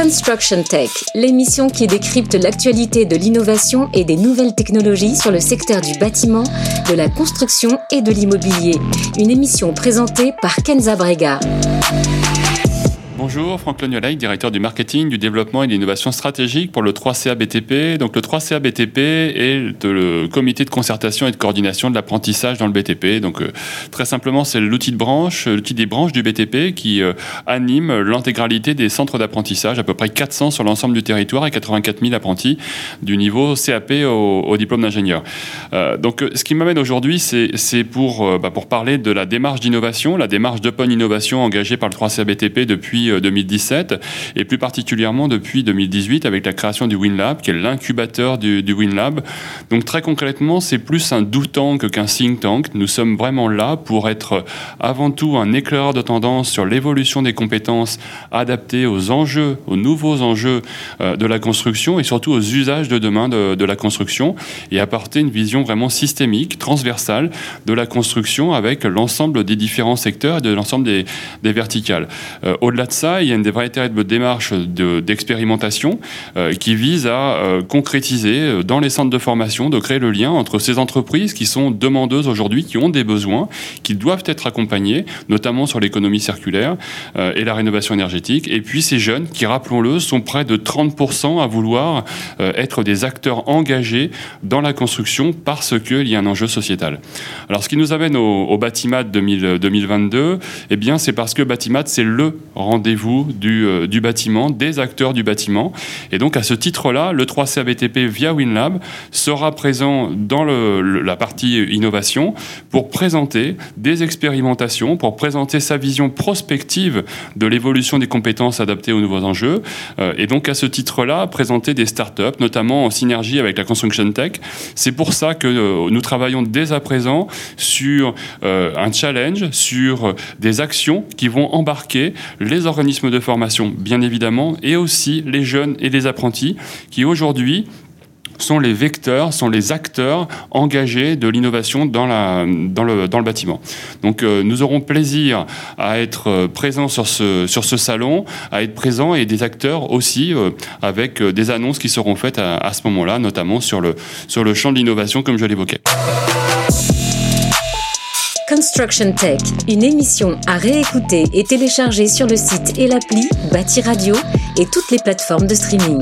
Construction Tech, l'émission qui décrypte l'actualité de l'innovation et des nouvelles technologies sur le secteur du bâtiment, de la construction et de l'immobilier. Une émission présentée par Kenza Brega. Bonjour, Franck Lognolay, directeur du marketing, du développement et de l'innovation stratégique pour le 3CA BTP. Donc le 3CA BTP est le comité de concertation et de coordination de l'apprentissage dans le BTP. Donc euh, très simplement, c'est l'outil de branche, l'outil des branches du BTP qui euh, anime l'intégralité des centres d'apprentissage, à peu près 400 sur l'ensemble du territoire et 84 000 apprentis du niveau CAP au, diplôme d'ingénieur. Euh, donc ce qui m'amène aujourd'hui, c'est pour, bah, pour parler de la démarche d'innovation, la démarche d'open innovation engagée par le 3CA BTP depuis 2017 et plus particulièrement depuis 2018 avec la création du WinLab, qui est l'incubateur du, WinLab. Donc très concrètement, c'est plus un do tank qu'un think tank. Nous sommes vraiment là pour être avant tout un éclaireur de tendance sur l'évolution des compétences adaptées aux enjeux, aux nouveaux enjeux euh, de la construction et surtout aux usages de demain de, de la construction et apporter une vision vraiment systémique, transversale de la construction avec l'ensemble des différents secteurs et de l'ensemble des, des verticales. Euh, au-delà de il y a une véritable démarche d'expérimentation euh, qui vise à euh, concrétiser euh, dans les centres de formation, de créer le lien entre ces entreprises qui sont demandeuses aujourd'hui, qui ont des besoins, qui doivent être accompagnées, notamment sur l'économie circulaire et la rénovation énergétique, et puis ces jeunes qui, rappelons-le, sont près de 30% à vouloir être des acteurs engagés dans la construction parce qu'il y a un enjeu sociétal. Alors ce qui nous amène au, au Batimat 2022, eh bien c'est parce que Batimat c'est le rendez vous euh, du, bâtiment, des acteurs du bâtiment. Et donc à ce titre-là, le 3CABTP via WinLab sera présent dans la partie innovation pour présenter des expérimentations, pour présenter sa vision prospective de l'évolution des compétences adaptées aux nouveaux enjeux. Euh, et donc à ce titre-là, présenter des startups, notamment en synergie avec la Construction Tech. C'est pour ça que euh, nous travaillons dès à présent sur un challenge, sur des actions qui vont embarquer les organisations organismes de formation, bien évidemment, et aussi les jeunes et les apprentis qui aujourd'hui sont les vecteurs, sont les acteurs engagés de l'innovation dans, le, bâtiment. Donc euh, nous aurons plaisir à être euh, présents sur ce, sur ce salon, à être présents et des acteurs aussi euh, avec des annonces qui seront faites à, à ce moment-là, notamment sur le, sur le champ de l'innovation comme je l'évoquais. Construction Tech, une émission à réécouter et télécharger sur le site et l'appli Bâti Radio et toutes les plateformes de streaming.